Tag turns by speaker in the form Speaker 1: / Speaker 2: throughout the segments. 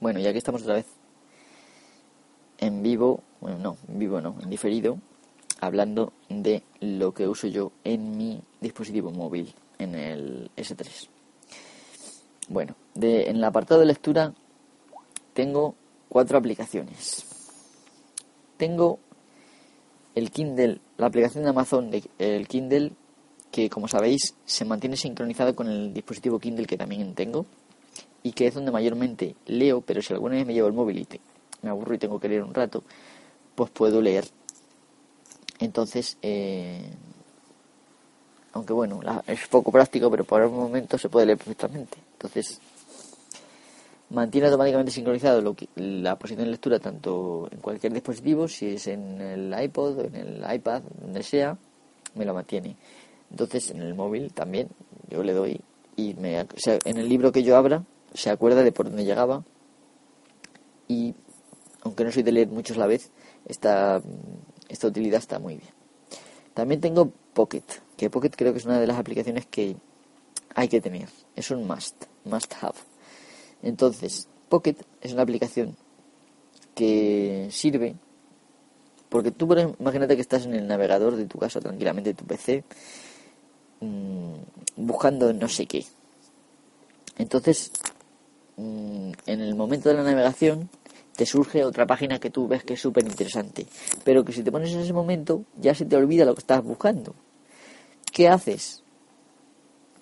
Speaker 1: Bueno, ya que estamos otra vez en vivo, bueno, no, en vivo no, en diferido, hablando de lo que uso yo en mi dispositivo móvil, en el S3. Bueno, de, en el apartado de lectura tengo cuatro aplicaciones. Tengo el Kindle, la aplicación de Amazon, de, el Kindle, que como sabéis se mantiene sincronizado con el dispositivo Kindle que también tengo y que es donde mayormente leo, pero si alguna vez me llevo el móvil y me aburro y tengo que leer un rato, pues puedo leer. Entonces, eh, aunque bueno, es poco práctico, pero por el momento se puede leer perfectamente. Entonces, mantiene automáticamente sincronizado lo que, la posición de lectura tanto en cualquier dispositivo, si es en el iPod, en el iPad, donde sea, me lo mantiene. Entonces en el móvil también yo le doy y me, en el libro que yo abra se acuerda de por dónde llegaba y aunque no soy de leer muchos a la vez, esta, esta utilidad está muy bien. También tengo Pocket, que Pocket creo que es una de las aplicaciones que hay que tener, es un must, must have. Entonces, Pocket es una aplicación que sirve porque tú, imagínate que estás en el navegador de tu casa tranquilamente, tu PC, mmm, buscando no sé qué. Entonces, mmm, en el momento de la navegación, te surge otra página que tú ves que es súper interesante. Pero que si te pones en ese momento, ya se te olvida lo que estás buscando. ¿Qué haces?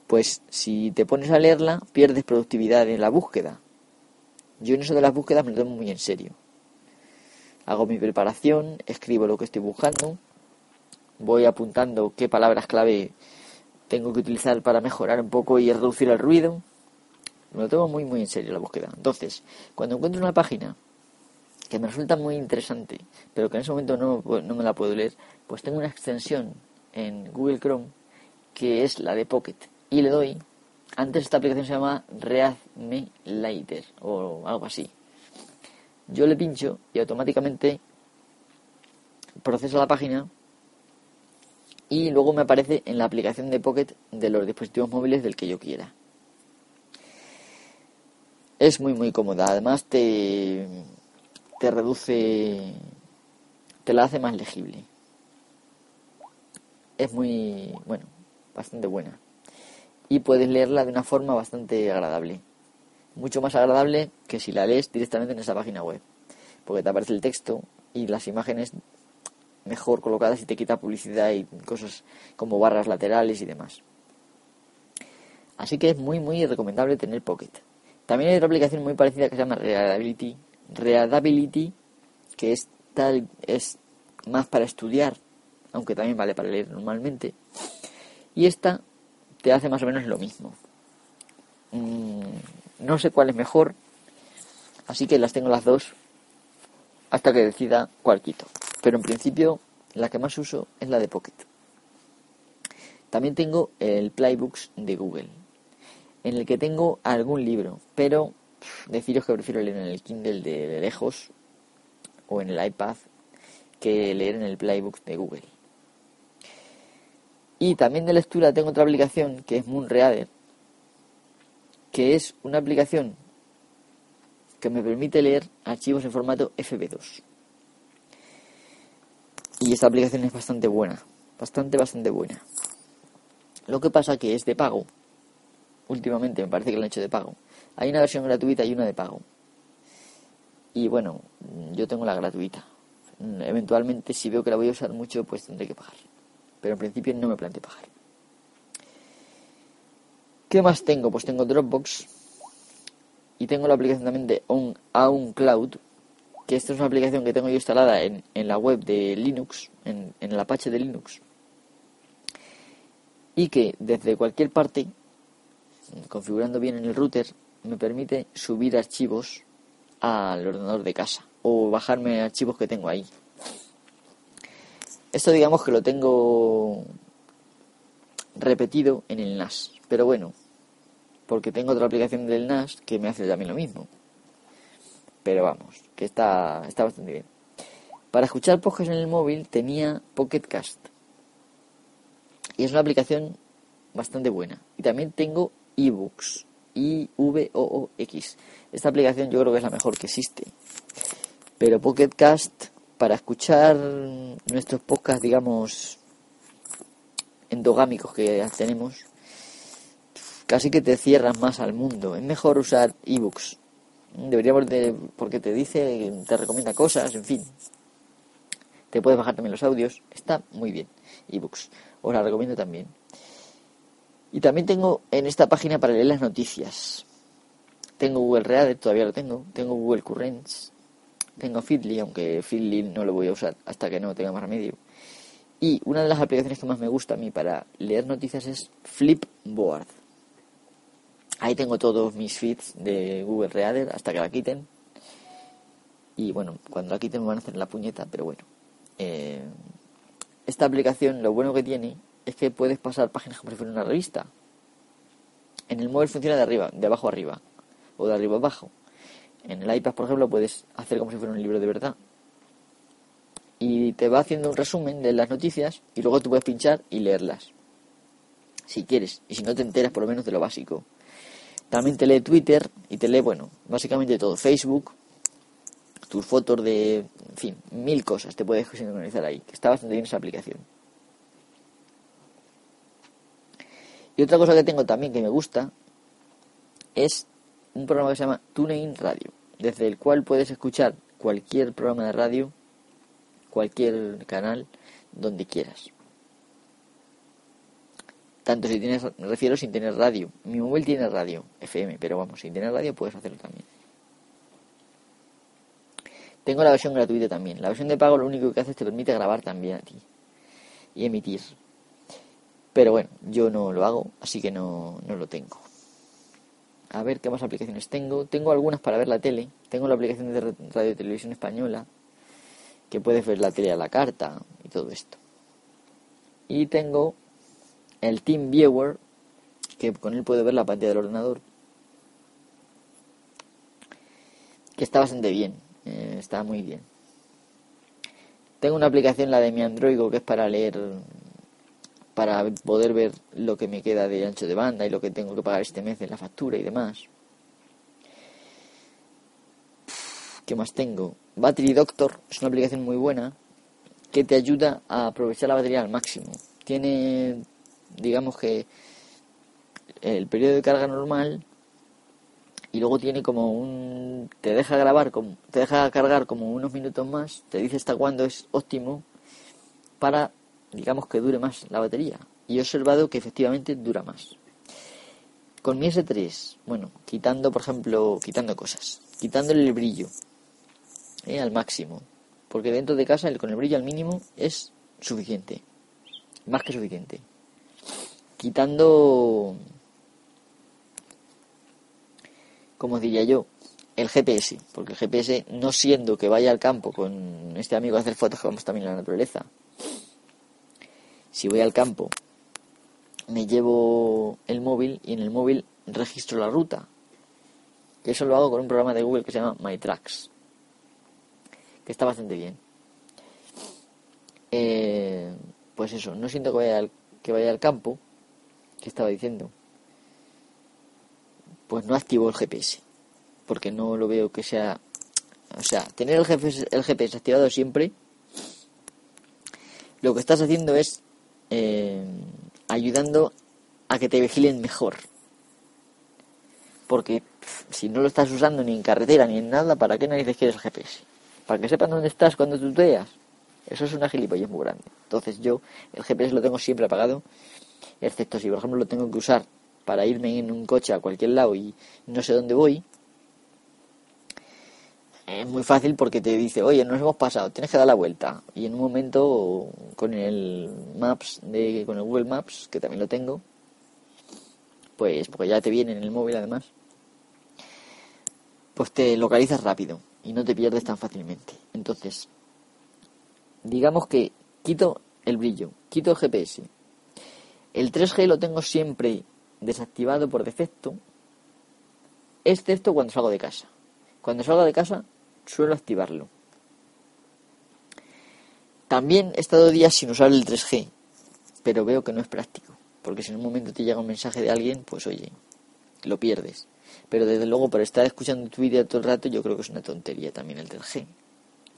Speaker 1: pues si te pones a leerla, pierdes productividad en la búsqueda. Yo en eso de las búsquedas me lo tomo muy en serio. Hago mi preparación, escribo lo que estoy buscando, voy apuntando qué palabras clave tengo que utilizar para mejorar un poco y reducir el ruido. Me lo tomo muy muy en serio la búsqueda. Entonces, cuando encuentro una página que me resulta muy interesante, pero que en ese momento no, no me la puedo leer, pues tengo una extensión en Google Chrome que es la de Pocket y le doy, antes esta aplicación se llama Read Me Later o algo así. Yo le pincho y automáticamente procesa la página y luego me aparece en la aplicación de Pocket de los dispositivos móviles del que yo quiera. Es muy muy cómoda, además te, te reduce, te la hace más legible. Es muy, bueno, bastante buena y puedes leerla de una forma bastante agradable. Mucho más agradable que si la lees directamente en esa página web, porque te aparece el texto y las imágenes mejor colocadas y te quita publicidad y cosas como barras laterales y demás. Así que es muy muy recomendable tener Pocket. También hay otra aplicación muy parecida que se llama Readability, Readability que es tal es más para estudiar, aunque también vale para leer normalmente. Y esta te hace más o menos lo mismo. Mm, no sé cuál es mejor, así que las tengo las dos hasta que decida cuál quito. Pero en principio la que más uso es la de Pocket. También tengo el Playbooks de Google, en el que tengo algún libro, pero deciros que prefiero leer en el Kindle de lejos o en el iPad que leer en el Playbooks de Google. Y también de lectura tengo otra aplicación que es Moonreader, que es una aplicación que me permite leer archivos en formato FB2. Y esta aplicación es bastante buena, bastante, bastante buena. Lo que pasa que es de pago. Últimamente me parece que lo han hecho de pago. Hay una versión gratuita y una de pago. Y bueno, yo tengo la gratuita. Eventualmente, si veo que la voy a usar mucho, pues tendré que pagar pero en principio no me planteo pagar. ¿Qué más tengo? Pues tengo Dropbox y tengo la aplicación también de On, Cloud, que esta es una aplicación que tengo yo instalada en, la web de Linux, en, en el Apache de Linux, y que desde cualquier parte, configurando bien en el router, me permite subir archivos al ordenador de casa o bajarme archivos que tengo ahí. Esto digamos que lo tengo repetido en el NAS. Pero bueno, porque tengo otra aplicación del NAS que me hace también lo mismo. Pero vamos, que está, está bastante bien. Para escuchar podcasts en el móvil tenía Pocket Cast. Y es una aplicación bastante buena. Y también tengo I-V-O-O-X. Esta aplicación yo creo que es la mejor que existe. Pero Pocket Cast, para escuchar nuestros podcasts, digamos, endogámicos que tenemos, casi que te cierras más al mundo. Es mejor usar ebooks. Deberíamos de, porque te dice, te recomienda cosas, en fin. Te puedes bajar también los audios. Está muy bien. Ebooks. Os la recomiendo también. Y también tengo en esta página para leer las noticias. Tengo Google Reader, todavía lo tengo. Tengo Google Currents. Tengo Feedly, aunque Feedly no lo voy a usar hasta que no tenga más remedio. Y una de las aplicaciones que más me gusta a mí para leer noticias es Flipboard. Ahí tengo todos mis feeds de Google Reader hasta que la quiten. Y bueno, cuando la quiten me van a hacer la puñeta, pero bueno. Eh, esta aplicación lo bueno que tiene es que puedes pasar páginas como si fuera una revista. En el móvil funciona de arriba, de abajo a arriba, o de arriba a abajo. En el iPad, por ejemplo, puedes hacer como si fuera un libro de verdad. Y te va haciendo un resumen de las noticias y luego tú puedes pinchar y leerlas. Si quieres. Y si no te enteras por lo menos de lo básico. También te lee Twitter y te lee, bueno, básicamente todo. Facebook, tus fotos de, en fin, mil cosas te puedes sincronizar ahí. Que está bastante bien esa aplicación. Y otra cosa que tengo también que me gusta es un programa que se llama TuneIn Radio, desde el cual puedes escuchar cualquier programa de radio, cualquier canal, donde quieras. Tanto si tienes, me refiero sin tener radio. Mi móvil tiene radio, FM, pero vamos, sin tener radio puedes hacerlo también. Tengo la versión gratuita también. La versión de pago lo único que hace es te permite grabar también a ti y emitir. Pero bueno, yo no lo hago, así que no, no lo tengo. A ver qué más aplicaciones tengo. Tengo algunas para ver la tele. Tengo la aplicación de radio y televisión española, que puedes ver la tele a la carta y todo esto. Y tengo el Team Viewer, que con él puedo ver la pantalla del ordenador, que está bastante bien, eh, está muy bien. Tengo una aplicación, la de mi Android, que es para leer, para poder ver lo que me queda de ancho de banda y lo que tengo que pagar este mes en la factura y demás. ¿Qué más tengo? Battery Doctor es una aplicación muy buena que te ayuda a aprovechar la batería al máximo. Tiene digamos que el periodo de carga normal y luego tiene como un te deja grabar como, te deja cargar como unos minutos más te dice hasta cuándo es óptimo para digamos que dure más la batería. Y he observado que efectivamente dura más. Con mi S3 bueno quitando por ejemplo quitando cosas quitándole el brillo eh, al máximo porque dentro de casa el, con el brillo al mínimo es suficiente más que suficiente. Quitando, como diría yo, el GPS, porque el GPS, no siendo que vaya al campo con este amigo a hacer fotos que vamos también a la naturaleza, si voy al campo, me llevo el móvil y en el móvil registro la ruta. Que eso lo hago con un programa de Google que se llama MyTracks, que está bastante bien. Eh, pues eso, no siento que vaya que vaya al campo, ¿Qué estaba diciendo? Pues no activo el GPS, porque no lo veo que sea... O sea, tener el GPS, el GPS activado siempre, lo que estás haciendo es eh, ayudando a que te vigilen mejor. Porque si no lo estás usando ni en carretera ni en nada, ¿para qué narices quieres el GPS? Para que sepan dónde estás cuando tuteas. Eso es una gilipollas muy grande. Entonces yo el GPS lo tengo siempre apagado excepto si por ejemplo lo tengo que usar para irme en un coche a cualquier lado y no sé dónde voy, es muy fácil porque te dice, oye, nos hemos pasado, tienes que dar la vuelta. Y en un momento con el Maps, de, con el Google Maps, que también lo tengo, pues porque ya te viene en el móvil además, pues te localizas rápido y no te pierdes tan fácilmente. Entonces, digamos que quito el brillo, quito el GPS, el 3G lo tengo siempre desactivado por defecto, excepto cuando salgo de casa. Cuando salgo de casa suelo activarlo. También he estado días sin usar el 3G, pero veo que no es práctico, porque si en un momento te llega un mensaje de alguien, pues oye, lo pierdes. Pero desde luego, por estar escuchando tu vídeo todo el rato, yo creo que es una tontería también el 3G.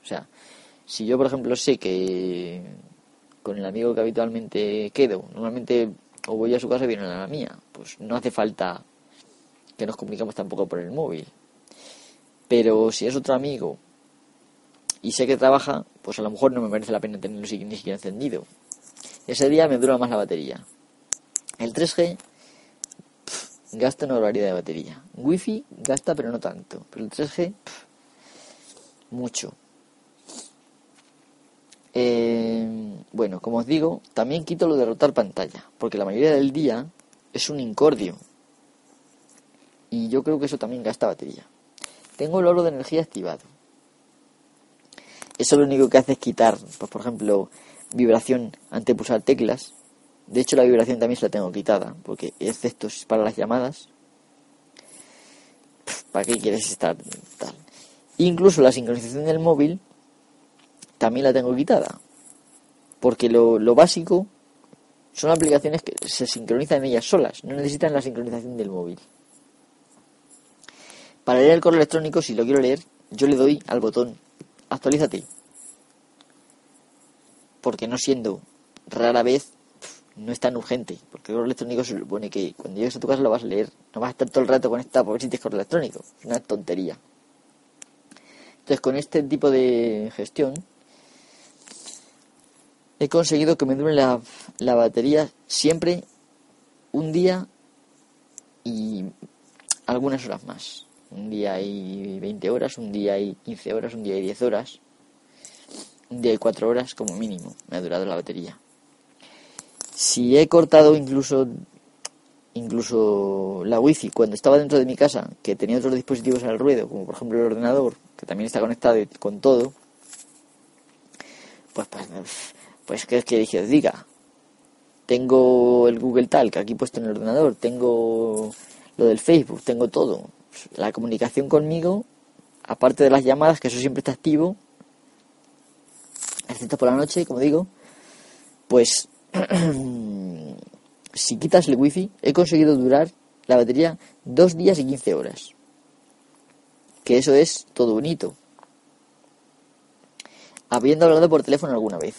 Speaker 1: O sea, si yo, por ejemplo, sé que con el amigo que habitualmente quedo, normalmente o voy a su casa o viene a la mía, pues no hace falta que nos comuniquemos tampoco por el móvil. Pero si es otro amigo y sé que trabaja, pues a lo mejor no me merece la pena tenerlo ni siquiera encendido. Ese día me dura más la batería. El 3G gasta una barbaridad de batería. Wi-Fi gasta, pero no tanto. Pero el 3G, mucho. Eh, bueno, como os digo, también quito lo de rotar pantalla, porque la mayoría del día es un incordio. Y yo creo que eso también gasta batería. Tengo el oro de energía activado. Eso lo único que hace es quitar, pues por ejemplo, vibración ante pulsar teclas. De hecho, la vibración también se la tengo quitada, porque excepto para las llamadas. ¿Para qué quieres estar tal? Incluso la sincronización del móvil también la tengo quitada. Porque lo, lo básico son aplicaciones que se sincronizan ellas solas, no necesitan la sincronización del móvil. Para leer el correo electrónico, si lo quiero leer, yo le doy al botón actualízate. Porque no siendo rara vez, no es tan urgente. Porque el correo electrónico se supone que cuando llegues a tu casa lo vas a leer. No vas a estar todo el rato conectado por ver si tienes correo electrónico. Es una tontería. Entonces, con este tipo de gestión, he conseguido que me dure la, la batería siempre un día y algunas horas más. Un día hay 20 horas, un día hay 15 horas, un día hay 10 horas, un día hay 4 horas como mínimo me ha durado la batería. Si he cortado incluso incluso la wifi cuando estaba dentro de mi casa, que tenía otros dispositivos al ruedo, como por ejemplo el ordenador, que también está conectado con todo, pues, pues pues, ¿qué es que dije? Diga, tengo el Google Talk aquí puesto en el ordenador, tengo lo del Facebook, tengo todo. La comunicación conmigo, aparte de las llamadas, que eso siempre está activo, excepto por la noche, como digo, pues si quitas el wifi, he conseguido durar la batería dos días y 15 horas. Que eso es todo bonito. Habiendo hablado por teléfono alguna vez.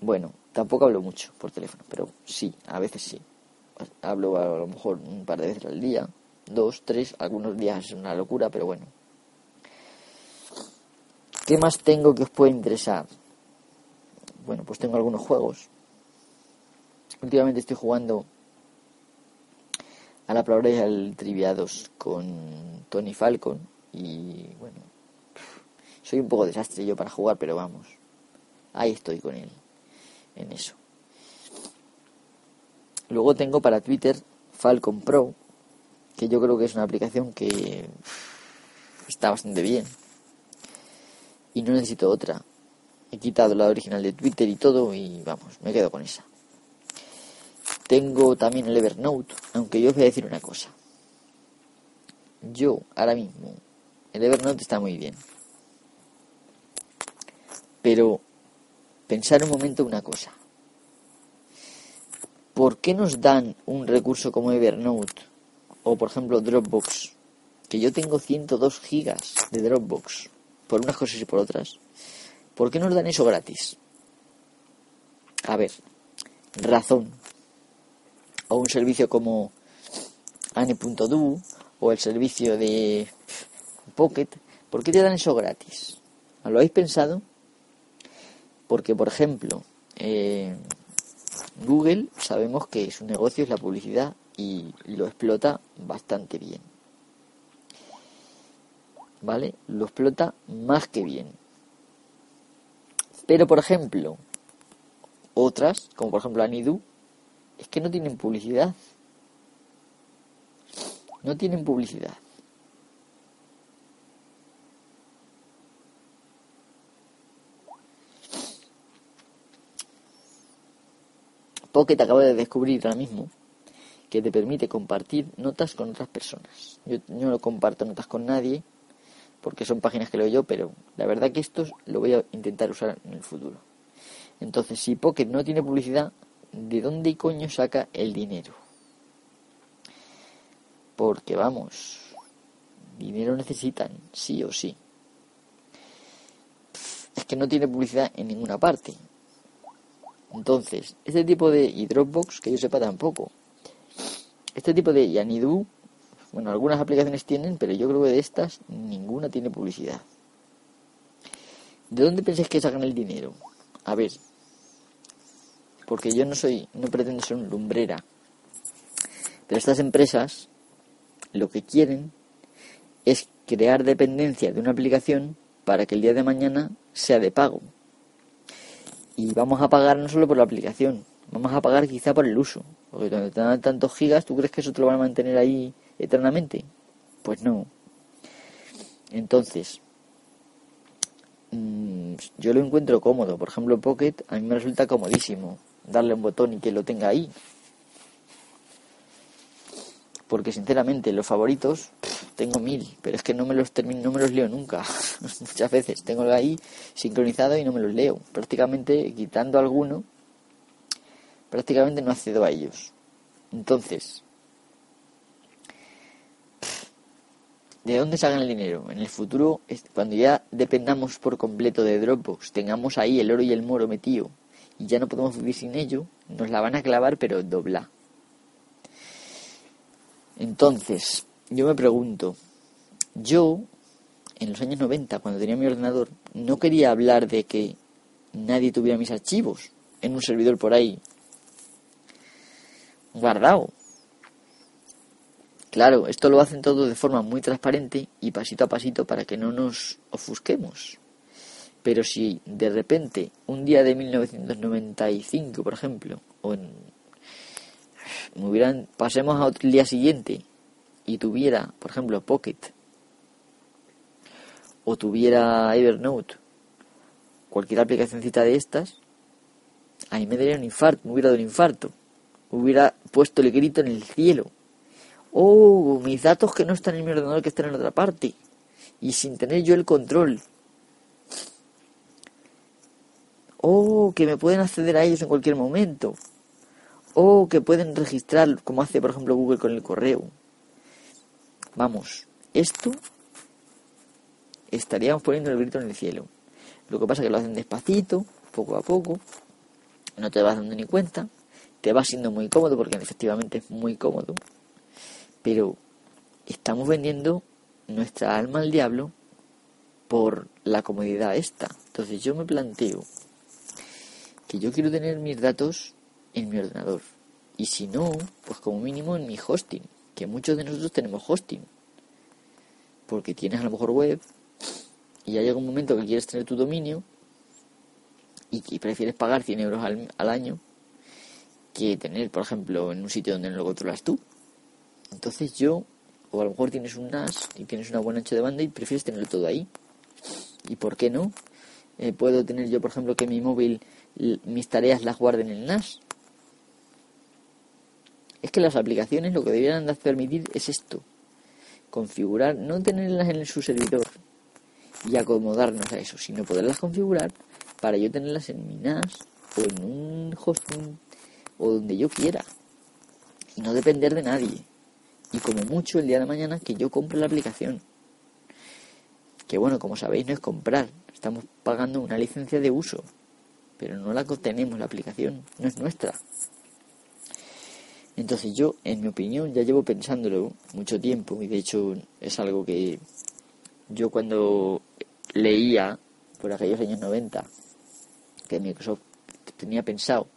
Speaker 1: Bueno, tampoco hablo mucho por teléfono, pero sí, a veces sí. Hablo a lo mejor un par de veces al día, dos, tres, algunos días es una locura, pero bueno. ¿Qué más tengo que os pueda interesar? Bueno, pues tengo algunos juegos. Últimamente estoy jugando a la palabra y al Triviados con Tony Falcon y bueno, soy un poco desastre yo para jugar, pero vamos, ahí estoy con él en eso. Luego tengo para Twitter Falcon Pro, que yo creo que es una aplicación que está bastante bien. Y no necesito otra. He quitado la original de Twitter y todo y vamos, me quedo con esa. Tengo también el Evernote, aunque yo os voy a decir una cosa. Yo, ahora mismo, el Evernote está muy bien. Pero pensar un momento una cosa. ¿Por qué nos dan un recurso como Evernote o por ejemplo Dropbox? Que yo tengo 102 gigas de Dropbox por unas cosas y por otras. ¿Por qué nos dan eso gratis? A ver, razón. O un servicio como Ane.du o el servicio de Pocket. ¿Por qué te dan eso gratis? ¿Lo habéis pensado? Porque, por ejemplo, eh, Google sabemos que su negocio es la publicidad y lo explota bastante bien. ¿Vale? Lo explota más que bien. Pero, por ejemplo, otras, como por ejemplo Anidu, es que no tienen publicidad. No tienen publicidad. Pocket acabo de descubrir ahora mismo que te permite compartir notas con otras personas. Yo no comparto notas con nadie porque son páginas que leo yo, pero la verdad que esto lo voy a intentar usar en el futuro. Entonces, si Pocket no tiene publicidad, ¿de dónde coño saca el dinero? Porque vamos, dinero necesitan, sí o sí. Es que no tiene publicidad en ninguna parte. Entonces, este tipo de... Dropbox, que yo sepa tampoco. Este tipo de Yanidu, bueno, algunas aplicaciones tienen, pero yo creo que de estas ninguna tiene publicidad. ¿De dónde pensáis que sacan el dinero? A ver, porque yo no soy, no pretendo ser un lumbrera, pero estas empresas lo que quieren es crear dependencia de una aplicación para que el día de mañana sea de pago. Y vamos a pagar no solo por la aplicación, vamos a pagar quizá por el uso. Porque cuando te dan tantos gigas, ¿tú crees que eso te lo van a mantener ahí eternamente? Pues no. Entonces, mm, yo lo encuentro cómodo. Por ejemplo, Pocket a mí me resulta comodísimo darle un botón y que lo tenga ahí porque sinceramente los favoritos tengo mil, pero es que no me los termino, no me los leo nunca, muchas veces tengo ahí sincronizado y no me los leo, prácticamente quitando alguno, prácticamente no accedo a ellos. Entonces, ¿de dónde sacan el dinero? En el futuro, cuando ya dependamos por completo de Dropbox, tengamos ahí el oro y el moro metido y ya no podemos vivir sin ello, nos la van a clavar pero dobla. Entonces, yo me pregunto, yo, en los años 90, cuando tenía mi ordenador, no quería hablar de que nadie tuviera mis archivos en un servidor por ahí guardado. Claro, esto lo hacen todo de forma muy transparente y pasito a pasito para que no nos ofusquemos. Pero si de repente, un día de 1995, por ejemplo, o en pasemos al día siguiente y tuviera, por ejemplo, Pocket o tuviera Evernote, cualquier aplicacióncita de estas, ahí me daría un infarto, me hubiera dado un infarto, hubiera puesto el grito en el cielo. Oh, mis datos que no están en mi ordenador, que están en otra parte. Y sin tener yo el control. Oh, que me pueden acceder a ellos en cualquier momento o que pueden registrar, como hace por ejemplo Google con el correo. Vamos, esto estaríamos poniendo el grito en el cielo. Lo que pasa es que lo hacen despacito, poco a poco, no te vas dando ni cuenta, te va siendo muy cómodo porque efectivamente es muy cómodo, pero estamos vendiendo nuestra alma al diablo por la comodidad esta. Entonces yo me planteo que yo quiero tener mis datos en mi ordenador. Y si no, pues como mínimo en mi hosting, que muchos de nosotros tenemos hosting. Porque tienes a lo mejor web y ya llega un momento que quieres tener tu dominio y, prefieres pagar 100 euros al, al, año que tener, por ejemplo, en un sitio donde no lo controlas tú. Entonces yo, o a lo mejor tienes un NAS y tienes una buena ancho de banda y prefieres tenerlo todo ahí. ¿Y por qué no? Eh, puedo tener yo, por ejemplo, que mi móvil, mis tareas las guarden en el NAS es que las aplicaciones lo que deberían de permitir es esto. Configurar, no tenerlas en su servidor y acomodarnos a eso, sino poderlas configurar para yo tenerlas en mi NAS o en un hosting o donde yo quiera. Y no depender de nadie. Y como mucho el día de mañana que yo compre la aplicación. Que bueno, como sabéis no es comprar, estamos pagando una licencia de uso, pero no la tenemos la aplicación, no es nuestra. Entonces yo, en mi opinión, ya llevo pensándolo mucho tiempo y de hecho es algo que yo cuando leía por aquellos años 90 que Microsoft tenía pensado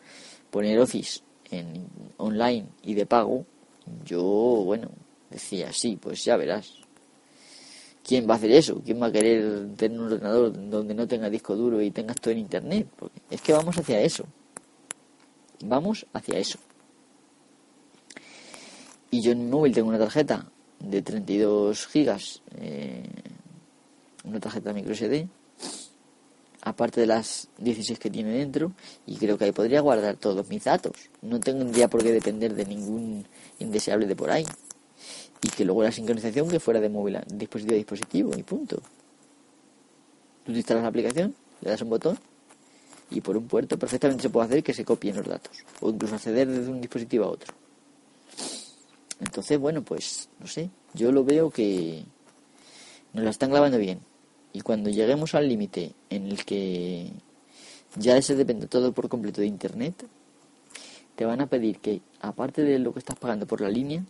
Speaker 1: poner Office en online y de pago, yo, bueno, decía, sí, pues ya verás. ¿Quién va a hacer eso? ¿Quién va a querer tener un ordenador donde no tenga disco duro y tengas todo en internet? Porque es que vamos hacia eso. Vamos hacia eso. Y yo en mi móvil tengo una tarjeta de 32 gigas, eh, una tarjeta micro SD, aparte de las 16 que tiene dentro, y creo que ahí podría guardar todos mis datos. No tendría por qué depender de ningún indeseable de por ahí. Y que luego la sincronización que fuera de móvil, dispositivo a dispositivo, y punto. Tú instalas la aplicación, le das un botón, y por un puerto perfectamente se puede hacer que se copien los datos, o incluso acceder desde un dispositivo a otro. Entonces, bueno, pues, no sé, yo lo veo que nos la están clavando bien. Y cuando lleguemos al límite en el que ya se depende todo por completo de Internet, te van a pedir que, aparte de lo que estás pagando por la línea,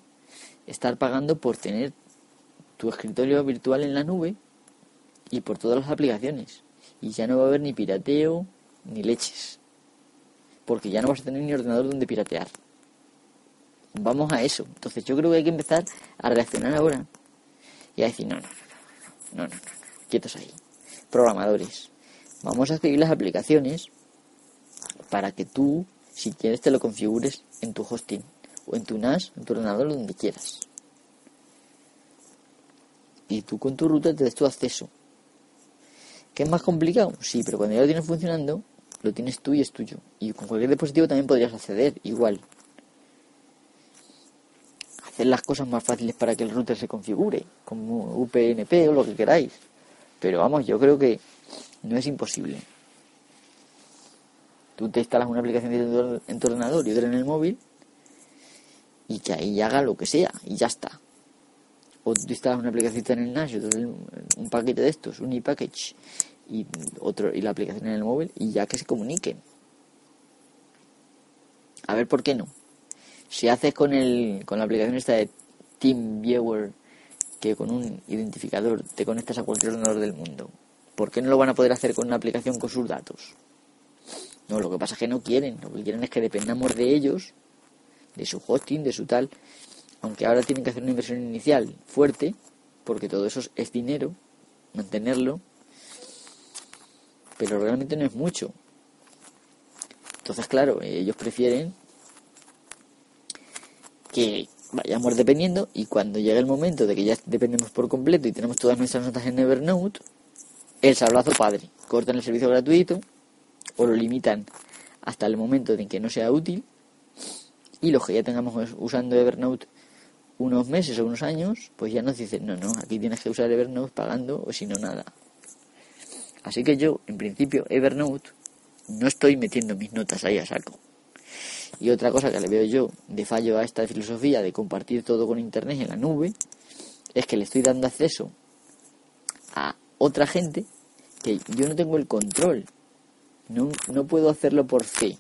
Speaker 1: estar pagando por tener tu escritorio virtual en la nube y por todas las aplicaciones. Y ya no va a haber ni pirateo ni leches. Porque ya no vas a tener ni ordenador donde piratear. Vamos a eso. Entonces yo creo que hay que empezar a reaccionar ahora y a decir, no, no, no, no, no, quietos ahí. Programadores, vamos a escribir las aplicaciones para que tú, si quieres, te lo configures en tu hosting o en tu NAS, en tu ordenador, donde quieras. Y tú con tu router te des tu acceso. ¿Qué es más complicado? Sí, pero cuando ya lo tienes funcionando, lo tienes tú y es tuyo. Y con cualquier dispositivo también podrías acceder, igual. Hacer las cosas más fáciles para que el router se configure, como UPnP o lo que queráis. Pero vamos, yo creo que no es imposible. Tú te instalas una aplicación en tu ordenador y otra en el móvil y que ahí haga lo que sea y ya está. O tú instalas una aplicación en el NAS un paquete de estos, un e-package y otro y la aplicación en el móvil y ya que se comuniquen. A ver por qué no. Si haces con el con la aplicación esta de TeamViewer que con un identificador te conectas a cualquier ordenador del mundo, ¿por qué no lo van a poder hacer con una aplicación con sus datos? No, lo que pasa es que no quieren, lo que quieren es que dependamos de ellos, de su hosting, de su tal, aunque ahora tienen que hacer una inversión inicial fuerte, porque todo eso es dinero, mantenerlo, pero realmente no es mucho. Entonces, claro, ellos prefieren que vayamos dependiendo y cuando llegue el momento de que ya dependemos por completo y tenemos todas nuestras notas en Evernote, el sablazo padre. Cortan el servicio gratuito o lo limitan hasta el momento en que no sea útil y los que ya tengamos usando Evernote unos meses o unos años, pues ya nos dicen, no, no, aquí tienes que usar Evernote pagando o si no nada. Así que yo, en principio, Evernote, no estoy metiendo mis notas ahí a saco. Y otra cosa que le veo yo de fallo a esta filosofía de compartir todo con Internet en la nube, es que le estoy dando acceso a otra gente que yo no tengo el control. No, no puedo hacerlo por fe.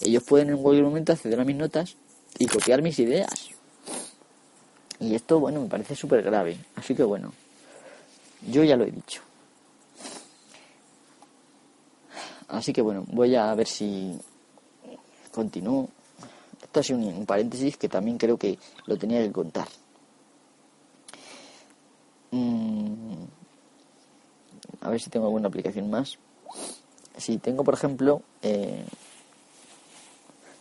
Speaker 1: Ellos pueden en cualquier momento acceder a mis notas y copiar mis ideas. Y esto, bueno, me parece súper grave. Así que bueno, yo ya lo he dicho. Así que bueno, voy a ver si continúo. Esto ha sido un, paréntesis que también creo que lo tenía que contar. Mm, a ver si tengo alguna aplicación más. Si tengo, por ejemplo, eh,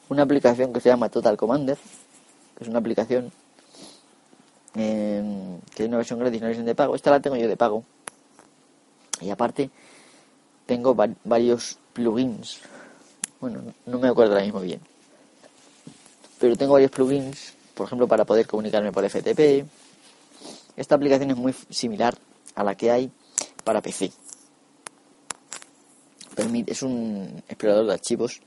Speaker 1: una aplicación que se llama Total Commander, que es una aplicación eh, que es una versión gratis una versión de pago. Esta la tengo yo de pago. Y aparte, tengo varios plugins. Bueno, no me acuerdo ahora mismo bien. Pero tengo varios plugins, por ejemplo, para poder comunicarme por FTP. Esta aplicación es muy similar a la que hay para PC. Permite, es un explorador de archivos,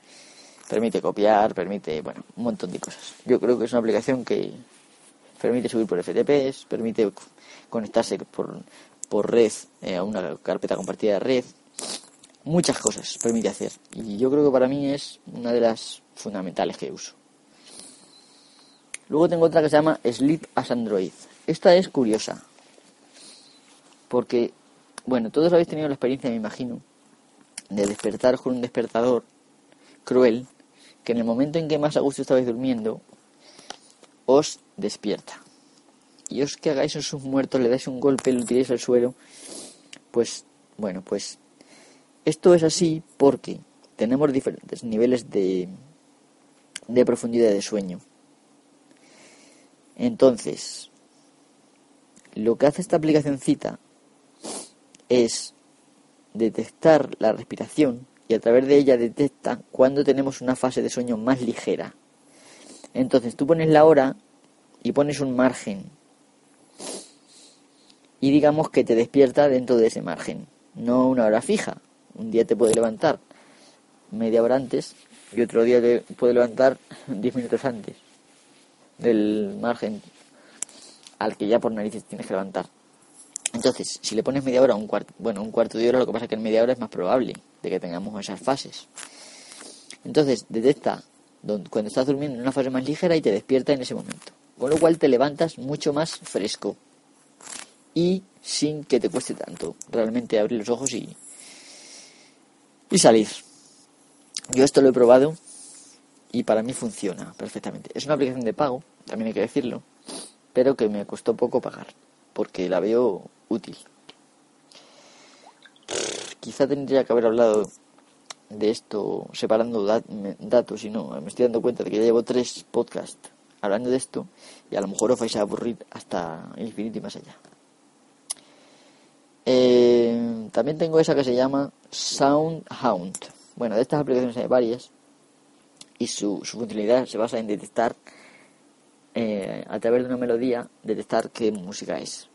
Speaker 1: permite copiar, permite, bueno, un montón de cosas. Yo creo que es una aplicación que permite subir por FTP, permite conectarse por, por red eh, a una carpeta compartida de red, muchas cosas permite hacer. Y yo creo que para mí es una de las fundamentales que uso. Luego tengo otra que se llama Sleep as Android. Esta es curiosa. Porque, bueno, todos habéis tenido la experiencia, me imagino, de despertar con un despertador cruel, que en el momento en que más a gusto estabais durmiendo, os despierta. Y os que hagáis en sus muertos, le dais un golpe, lo tiréis al suelo, pues, bueno, pues esto es así porque tenemos diferentes niveles de, de profundidad de sueño. Entonces, lo que hace esta aplicacióncita es detectar la respiración y a través de ella detecta cuando tenemos una fase de sueño más ligera. Entonces tú pones la hora y pones un margen y digamos que te despierta dentro de ese margen, no una hora fija, un día te puede levantar media hora antes y otro día te puede levantar diez minutos antes. del margen al que ya por narices tienes que levantar. Entonces, si le pones media hora, un cuarto, bueno, un cuarto de hora, lo que pasa es que en media hora es más probable de que tengamos esas fases. Entonces, detecta cuando estás durmiendo en una fase más ligera y te despierta en ese momento. Con lo cual te levantas mucho más fresco y sin que te cueste tanto realmente abrir los ojos y, y salir. Yo esto lo he probado y para mí funciona perfectamente. Es una aplicación de pago, también hay que decirlo, pero que me costó poco pagar porque la veo útil. Quizá tendría que haber hablado de esto separando datos y no, me estoy dando cuenta de que ya llevo tres podcasts hablando de esto y a lo mejor os vais a aburrir hasta infinito y más allá. Eh, también tengo esa que se llama SoundHound. Bueno, de estas aplicaciones hay varias y su, su funcionalidad se basa en detectar eh, a través de una melodía, detectar qué música es.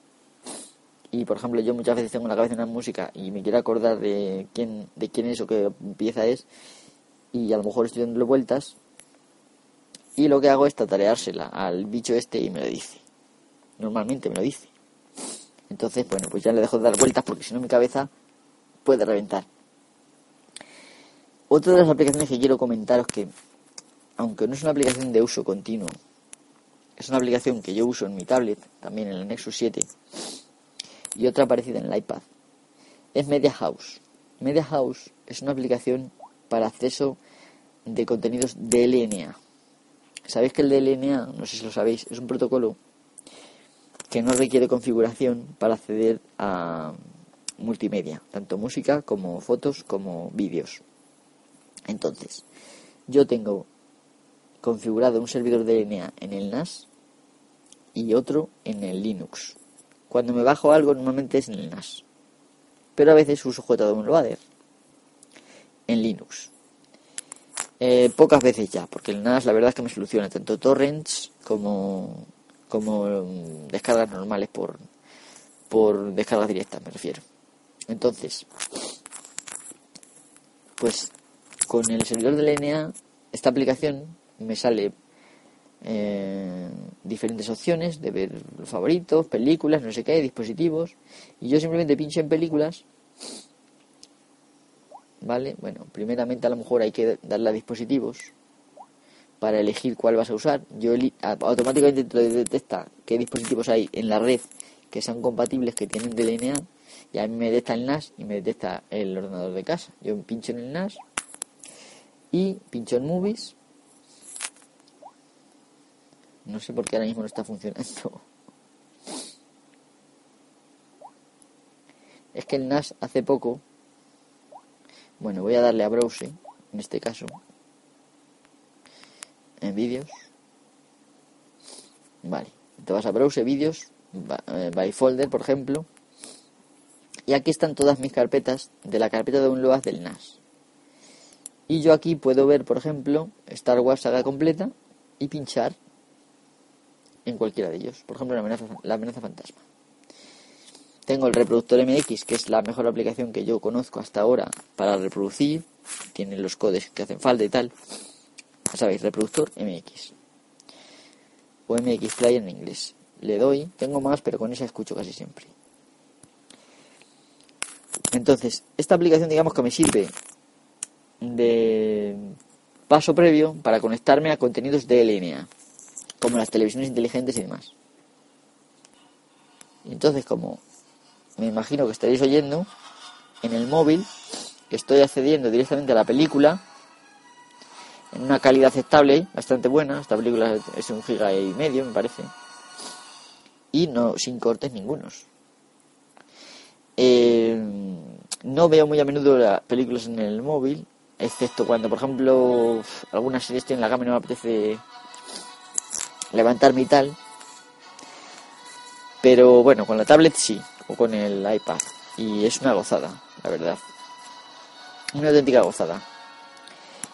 Speaker 1: Y por ejemplo, yo muchas veces tengo en la cabeza una música y me quiero acordar de quién, de quién es o qué pieza es, y a lo mejor estoy dándole vueltas, y lo que hago es tatareársela al bicho este y me lo dice. Normalmente me lo dice. Entonces, bueno, pues ya le dejo de dar vueltas porque si no mi cabeza puede reventar. Otra de las aplicaciones que quiero comentaros que, aunque no es una aplicación de uso continuo, es una aplicación que yo uso en mi tablet, también en el Nexus 7, y otra parecida en el iPad, es Media House. Media House es una aplicación para acceso de contenidos DLNA. Sabéis que el DLNA, no sé si lo sabéis, es un protocolo que no requiere configuración para acceder a multimedia, tanto música como fotos como vídeos. Entonces, yo tengo configurado un servidor DLNA en el NAS y otro en el Linux. Cuando me bajo algo normalmente es en el NAS, pero a veces uso JDownloader en Linux. Eh, pocas veces ya, porque el NAS la verdad es que me soluciona tanto torrents como, como mm, descargas normales por, por descargas directas, me refiero. Entonces, pues con el servidor de LNA, esta aplicación me sale eh, diferentes opciones de ver favoritos, películas, no sé qué, dispositivos, y yo simplemente pincho en películas ¿vale? Bueno, primeramente a lo mejor hay que darle a dispositivos para elegir cuál vas a usar. Yo automáticamente detecta qué dispositivos hay en la red que sean compatibles, que tienen DLNA, y a me detecta el NAS y me detecta el ordenador de casa. Yo pincho en el NAS y pincho en Movies. No sé por qué ahora mismo no está funcionando. Es que el NAS hace poco bueno, voy a darle a Browse, en este caso, en vídeos. Vale, te vas a Browse, vídeos, eh, by folder, por ejemplo. Y aquí están todas mis carpetas de la carpeta de download del NAS. Y yo aquí puedo ver, por ejemplo, Star Wars saga completa y pinchar en cualquiera de ellos. Por ejemplo, la amenaza, la amenaza fantasma. Tengo el reproductor MX, que es la mejor aplicación que yo conozco hasta ahora para reproducir. Tiene los codes que hacen falta y tal. Sabéis, reproductor MX. O MX Player en inglés. Le doy, tengo más, pero con esa escucho casi siempre. Entonces, esta aplicación digamos que me sirve de paso previo para conectarme a contenidos de LNA, como las televisiones inteligentes y demás. Entonces, como me imagino que estaréis oyendo, en el móvil estoy accediendo directamente a la película una calidad aceptable, bastante buena. Esta película es un giga y medio, me parece. Y no sin cortes ningunos. Eh, no veo muy a menudo las películas en el móvil, excepto cuando, por ejemplo, alguna serie estoy en la cama y no me apetece levantarme y tal. Pero bueno, con la tablet sí o con el iPad. Y es una gozada, la verdad. Una auténtica gozada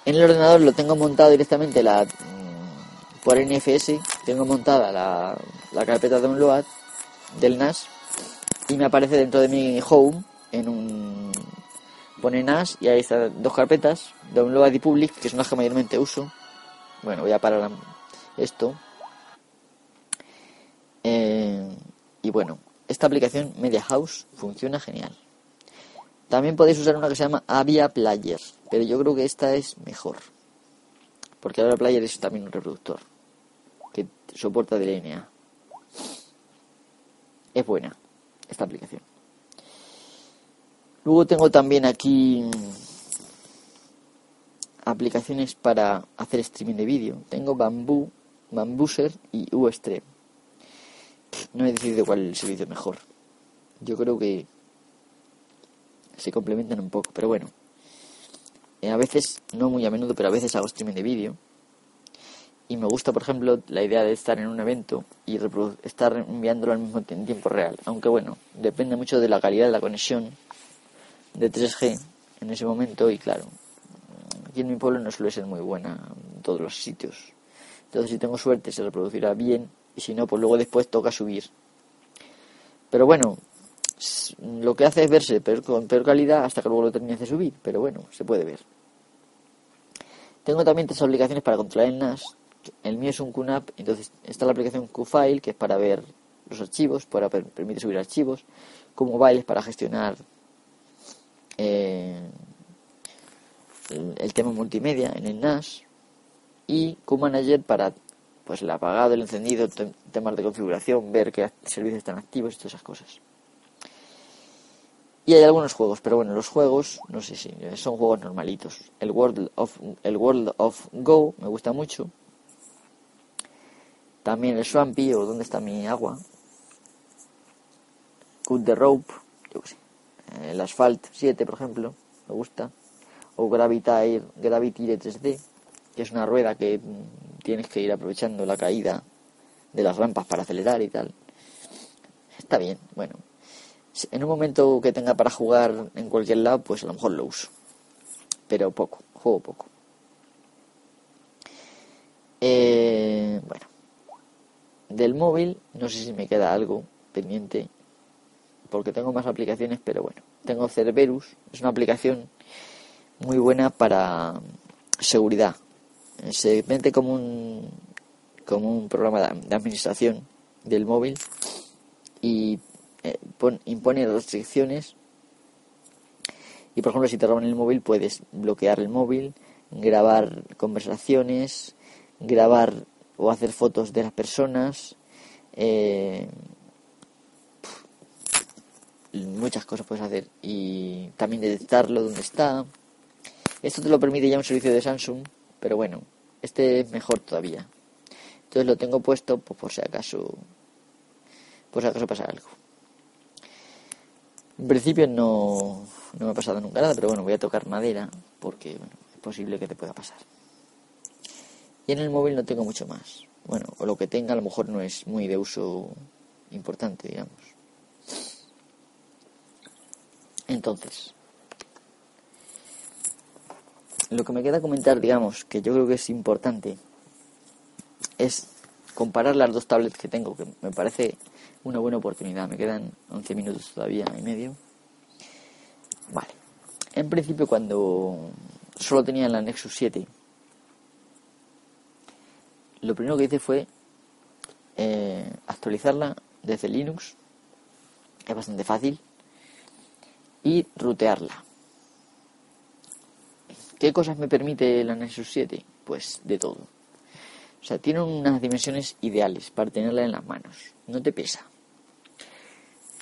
Speaker 1: en el ordenador lo tengo montado directamente la mm, por NFS, tengo montada la, la carpeta de download del NAS y me aparece dentro de mi home en un pone NAS y ahí están dos carpetas, download y public, que son las que mayormente uso. Bueno, voy a parar esto. Eh, y bueno, esta aplicación Media House funciona genial. También podéis usar una que se llama Avia Player, pero yo creo que esta es mejor. Porque Avia Player es también un reproductor que soporta DLNA. Es buena esta aplicación. Luego tengo también aquí aplicaciones para hacer streaming de vídeo. Tengo Bamboo, Bambooser y Ustream. No he decidido cuál es el servicio mejor. Yo creo que se complementan un poco, pero bueno. Eh, a veces, no muy a menudo, pero a veces hago streaming de vídeo. Y me gusta, por ejemplo, la idea de estar en un evento y estar enviándolo al mismo en tiempo real. Aunque bueno, depende mucho de la calidad de la conexión de 3G en ese momento y claro, aquí en mi pueblo no suele ser muy buena en todos los sitios. Entonces si tengo suerte se reproducirá bien y si no, pues luego después toca subir. Pero bueno, lo que hace es verse con peor calidad hasta que luego lo termine de subir, pero bueno, se puede ver. Tengo también tres aplicaciones para controlar el NAS. El mío es un QNAP, entonces está la aplicación QFile, que es para ver los archivos, para permite subir archivos. QMobile es para gestionar eh, el, tema multimedia en el NAS. Y QManager para pues el apagado, el encendido, temas de configuración, ver qué servicios están activos y todas esas cosas. Y hay algunos juegos, pero bueno, los juegos, no sé si son juegos normalitos. El World of, el World of Go me gusta mucho. También el Swampy o ¿Dónde está mi agua? Cut the Rope, yo qué sé. El Asphalt 7, por ejemplo, me gusta. O Gravity, Gravity 3D, que es una rueda que tienes que ir aprovechando la caída de las rampas para acelerar y tal. Está bien, bueno. En un momento que tenga para jugar en cualquier lado, pues a lo mejor lo uso. Pero poco, juego poco. Eh, bueno. Del móvil, no sé si me queda algo pendiente. Porque tengo más aplicaciones, pero bueno. Tengo Cerberus, es una aplicación muy buena para seguridad se vende como un, como un programa de, administración del móvil y eh, impone restricciones y por ejemplo si te roban el móvil puedes bloquear el móvil grabar conversaciones grabar o hacer fotos de las personas eh, muchas cosas puedes hacer y también detectarlo donde está esto te lo permite ya un servicio de Samsung pero bueno, este es mejor todavía. Entonces lo tengo puesto pues, por si acaso por si acaso pasa algo. En principio no, no me ha pasado nunca nada, pero bueno, voy a tocar madera porque es posible que te pueda pasar. Y en el móvil no tengo mucho más. Bueno, o lo que tenga a lo mejor no es muy de uso importante, digamos. Entonces, lo que me queda comentar, digamos, que yo creo que es importante, es comparar las dos tablets que tengo, que me parece una buena oportunidad. Me quedan 11 minutos todavía y medio. Vale. En principio, cuando solo tenía la Nexus 7, lo primero que hice fue eh, actualizarla desde Linux, es bastante fácil, y rutearla. ¿Qué cosas me permite la Nexus 7? Pues de todo. O sea, tiene unas dimensiones ideales para tenerla en las manos. No te pesa.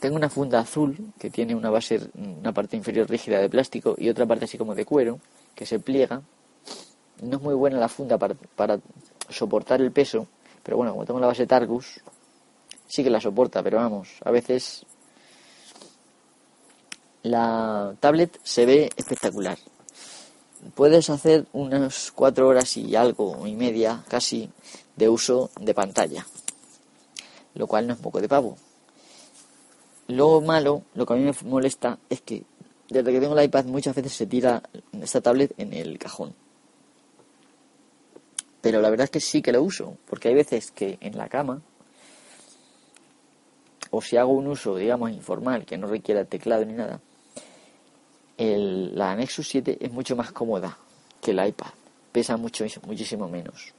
Speaker 1: Tengo una funda azul que tiene una base, una parte inferior rígida de plástico y otra parte así como de cuero que se pliega. No es muy buena la funda para, soportar el peso, pero bueno, como tengo la base Targus, sí que la soporta, pero vamos, a veces la tablet se ve espectacular puedes hacer unas cuatro horas y algo y media casi de uso de pantalla, lo cual no es poco de pavo. Lo malo, lo que a mí me molesta es que desde que tengo el iPad muchas veces se tira esta tablet en el cajón. Pero la verdad es que sí que lo uso, porque hay veces que en la cama, o si hago un uso, digamos, informal, que no requiera teclado ni nada, la Nexus 7 es mucho más cómoda que el iPad. Pesa mucho, muchísimo menos.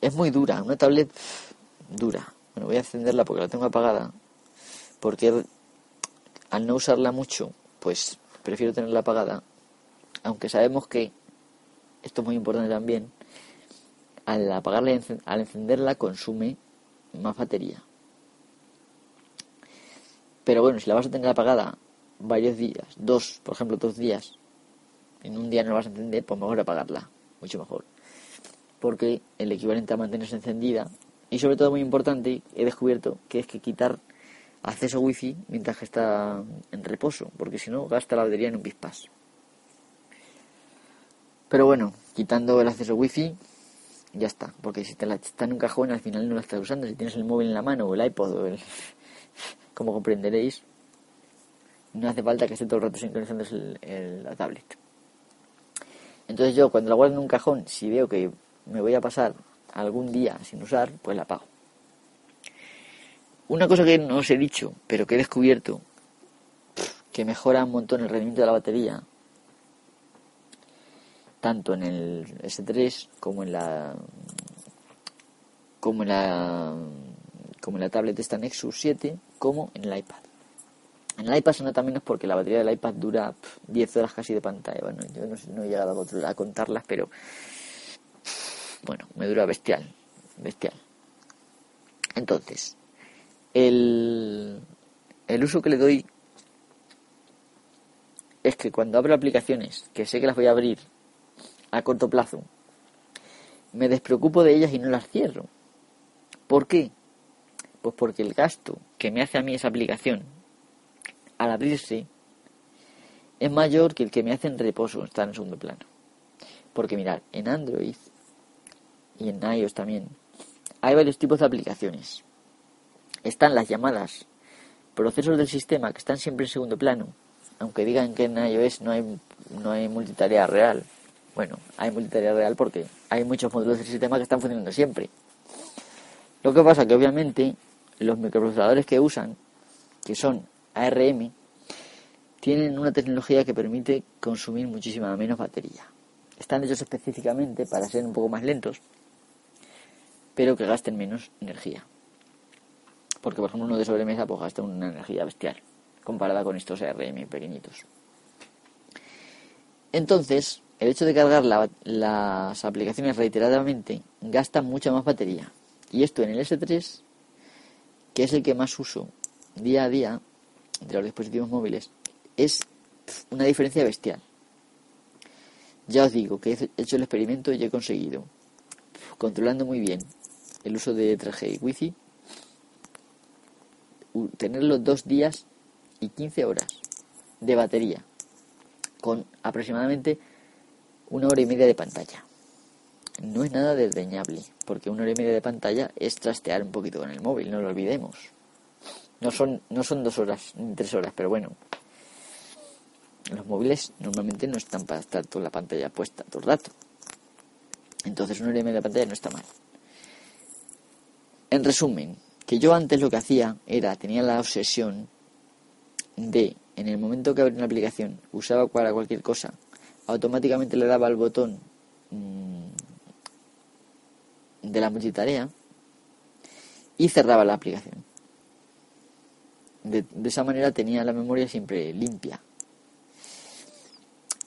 Speaker 1: Es muy dura, una tablet dura. bueno, voy a encenderla porque la tengo apagada, porque al no usarla mucho, pues prefiero tenerla apagada, aunque sabemos que, esto es muy importante también, al apagarla al encenderla consume más batería. Pero bueno, si la vas a tener apagada varios días, dos, por ejemplo, dos días, en un día no la vas a encender, pues mejor apagarla, mucho mejor. Porque el equivalente a mantenerse encendida, y sobre todo muy importante, he descubierto que es que quitar acceso wifi mientras que está en reposo, porque si no gasta la batería en un pispás. Pero bueno, quitando el acceso wifi, ya está, porque si te la está en un cajón al final no la estás usando, si tienes el móvil en la mano o el iPod o el como comprenderéis, no hace falta que esté todo el rato sincronizando el, la tablet. Entonces yo cuando la guardo en un cajón, si veo que me voy a pasar algún día sin usar, pues la apago. Una cosa que no os he dicho, pero que he descubierto, que mejora un montón el rendimiento de la batería, tanto en el S3 como en la como en la como en la tablet esta Nexus 7 como en el iPad. En el iPad se nota menos porque la batería del iPad dura 10 horas casi de pantalla. Bueno, yo no, he llegado a, contarlas, pero bueno, me dura bestial, bestial. Entonces, el, el uso que le doy es que cuando abro aplicaciones, que sé que las voy a abrir a corto plazo, me despreocupo de ellas y no las cierro. ¿Por qué? Pues porque el gasto que me hace a mí esa aplicación al abrirse es mayor que el que me hace en reposo, estar en segundo plano. Porque mirad, en Android y en iOS también hay varios tipos de aplicaciones. Están las llamadas procesos del sistema que están siempre en segundo plano, aunque digan que en iOS no hay, no hay multitarea real. Bueno, hay multitarea real porque hay muchos módulos del sistema que están funcionando siempre. Lo que pasa que obviamente los microprocesadores que usan, que son ARM, tienen una tecnología que permite consumir muchísima menos batería. Están hechos específicamente para ser un poco más lentos, pero que gasten menos energía. Porque, por ejemplo, uno de sobremesa pues, gasta una energía bestial comparada con estos ARM pequeñitos. Entonces, el hecho de cargar las aplicaciones reiteradamente gasta mucha más batería. Y esto en el S3 que es el que más uso día a día de los dispositivos móviles, es una diferencia bestial. Ya os digo que he hecho el experimento y he conseguido, controlando muy bien el uso de 3G y Wi-Fi, tenerlo dos días y 15 horas de batería, con aproximadamente una hora y media de pantalla no es nada desdeñable, porque una hora y media de pantalla es trastear un poquito con el móvil, no lo olvidemos. No son, no son dos horas ni tres horas, pero bueno. Los móviles normalmente no están para estar toda la pantalla puesta todo el rato. Entonces una hora y media de pantalla no está mal. En resumen, que yo antes lo que hacía era, tenía la obsesión de, en el momento que abría una aplicación, usaba para cualquier cosa, automáticamente le daba al botón mmm, de la multitarea y cerraba la aplicación. De, esa manera tenía la memoria siempre limpia.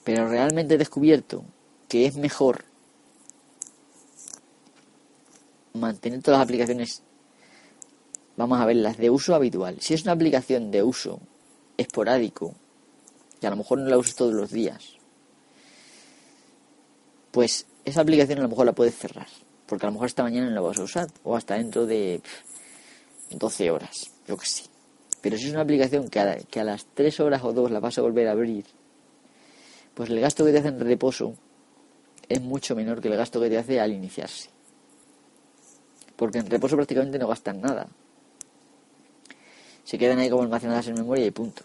Speaker 1: Pero realmente he descubierto que es mejor mantener todas las aplicaciones, vamos a ver, las de uso habitual. Si es una aplicación de uso esporádico, que a lo mejor no la uses todos los días, pues esa aplicación a lo mejor la puedes cerrar porque a lo mejor esta mañana no la vas a usar, o hasta dentro de 12 horas, yo que sé. Pero si es una aplicación que a, que a las 3 horas o 2 la vas a volver a abrir, pues el gasto que te hace en reposo es mucho menor que el gasto que te hace al iniciarse. Porque en reposo prácticamente no gastan nada. Se quedan ahí como almacenadas en memoria y punto.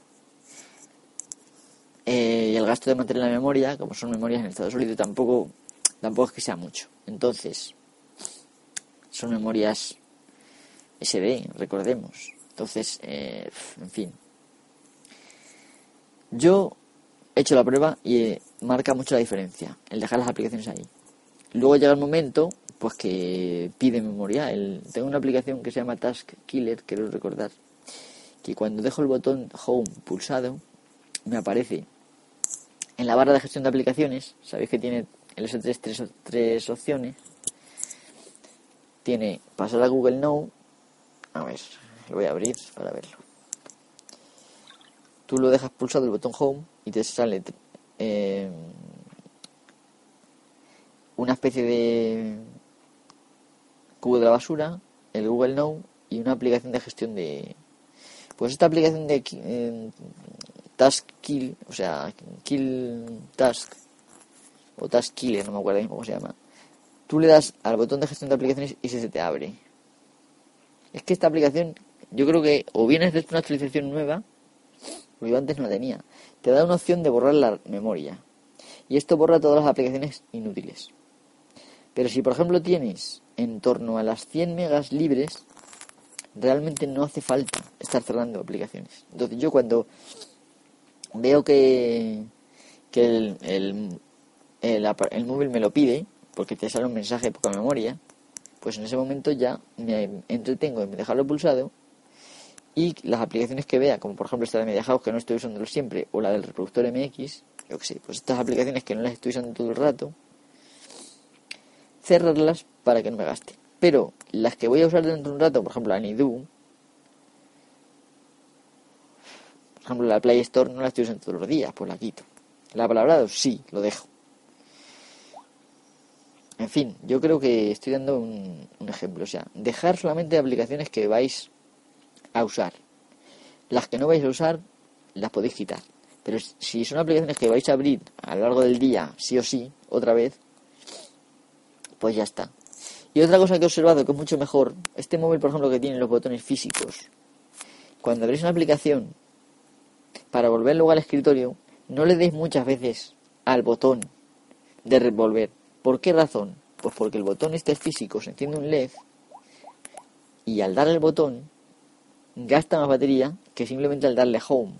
Speaker 1: Eh, y el gasto de mantener la memoria, como son memorias en estado sólido, tampoco, tampoco es que sea mucho. Entonces, son memorias SD, recordemos. Entonces, eh, en fin. Yo he hecho la prueba y marca mucho la diferencia el dejar las aplicaciones ahí. Luego llega el momento pues que pide memoria. tengo una aplicación que se llama Task Killer, quiero recordar, que cuando dejo el botón Home pulsado, me aparece en la barra de gestión de aplicaciones, sabéis que tiene el S3 tres, tres opciones, tiene pasar a Google Now, a ver, lo voy a abrir para verlo. Tú lo dejas pulsado el botón Home y te sale eh, una especie de cubo de la basura, el Google Now y una aplicación de gestión de... Pues esta aplicación de eh, Task Kill, o sea, Kill Task, o Task Killer, no me acuerdo cómo se llama. Tú le das al botón de gestión de aplicaciones y se te abre. Es que esta aplicación, yo creo que o bien es de una actualización nueva, o yo antes no la tenía. Te da una opción de borrar la memoria. Y esto borra todas las aplicaciones inútiles. Pero si por ejemplo tienes en torno a las 100 megas libres, realmente no hace falta estar cerrando aplicaciones. Entonces yo cuando veo que, que el, el, el, móvil me lo pide, porque te sale un mensaje de poca memoria, pues en ese momento ya me entretengo en dejarlo pulsado y las aplicaciones que vea, como por ejemplo esta de Media House que no estoy usando siempre, o la del reproductor MX, yo que sé, pues estas aplicaciones que no las estoy usando todo el rato, cerrarlas para que no me gaste. Pero las que voy a usar dentro de un rato, por ejemplo, la Nidu, por ejemplo, la Play Store no la estoy usando todos los días, pues la quito. La palabra sí, lo dejo. En fin, yo creo que estoy dando un, un ejemplo. O sea, dejar solamente aplicaciones que vais a usar. Las que no vais a usar, las podéis quitar. Pero si son aplicaciones que vais a abrir a lo largo del día, sí o sí, otra vez, pues ya está. Y otra cosa que he observado que es mucho mejor, este móvil, por ejemplo, que tiene los botones físicos, cuando abrís una aplicación, para volver luego al escritorio, no le deis muchas veces al botón de revolver. ¿Por qué razón? Pues porque el botón este físico se enciende un LED y al dar el botón gasta más batería que simplemente al darle home.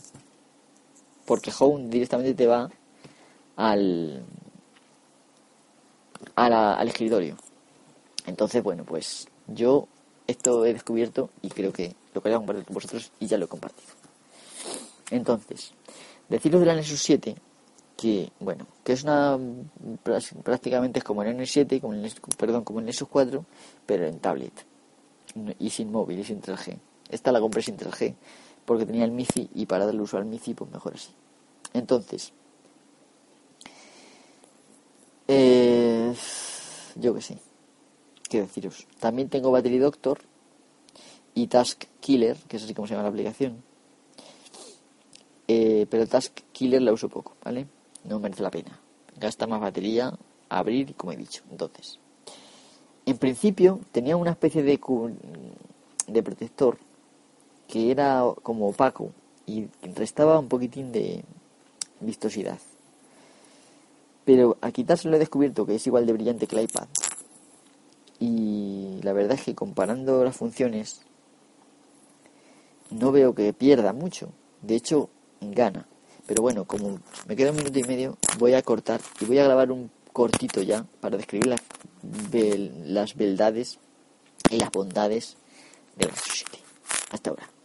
Speaker 1: Porque home directamente te va al, al escritorio. Entonces, bueno, pues yo esto he descubierto y creo que lo quería compartir con vosotros y ya lo he compartido. Entonces, deciros de la Nexus 7 que, bueno, que es una prácticamente es como el N7, como el, perdón, como el Nexus 4, pero en tablet y sin móvil y sin 3G. Esta la compré sin 3G porque tenía el MIFI y para darle uso al MIFI pues mejor así. Entonces, eh, yo que sé, qué deciros. También tengo Battery Doctor y Task Killer, que es así como se llama la aplicación. Eh, pero Task Killer la uso poco, ¿vale? No merece la pena. Gasta más batería, abrir, como he dicho. Entonces, en principio tenía una especie de, de protector que era como opaco y restaba un poquitín de vistosidad. Pero a quitárselo he descubierto que es igual de brillante que el iPad. Y la verdad es que comparando las funciones, no veo que pierda mucho. De hecho, gana. Pero bueno, como me queda un minuto y medio, voy a cortar y voy a grabar un cortito ya para describir las, las beldades y las bondades de la Hasta ahora.